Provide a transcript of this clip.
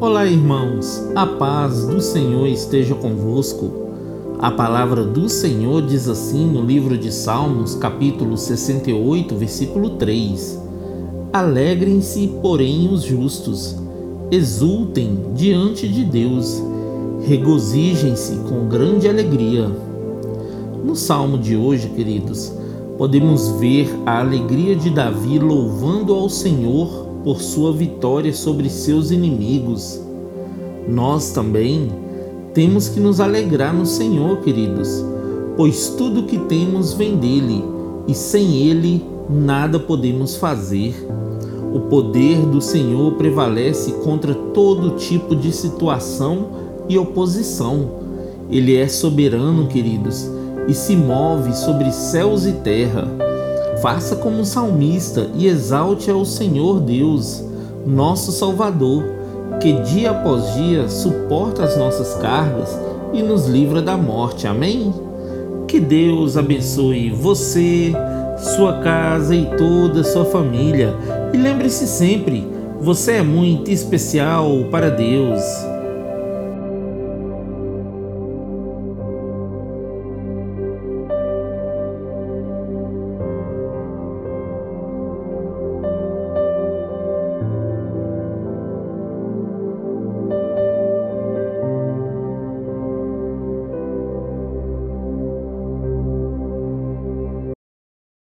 Olá, irmãos, a paz do Senhor esteja convosco. A palavra do Senhor diz assim no livro de Salmos, capítulo 68, versículo 3: Alegrem-se, porém, os justos, exultem diante de Deus, regozijem-se com grande alegria. No salmo de hoje, queridos, podemos ver a alegria de Davi louvando ao Senhor por sua vitória sobre seus inimigos. Nós também temos que nos alegrar no Senhor, queridos, pois tudo que temos vem dele e sem ele nada podemos fazer. O poder do Senhor prevalece contra todo tipo de situação e oposição. Ele é soberano, queridos, e se move sobre céus e terra Faça como um salmista e exalte ao Senhor Deus, nosso Salvador, que dia após dia suporta as nossas cargas e nos livra da morte. Amém? Que Deus abençoe você, sua casa e toda a sua família. E lembre-se sempre, você é muito especial para Deus.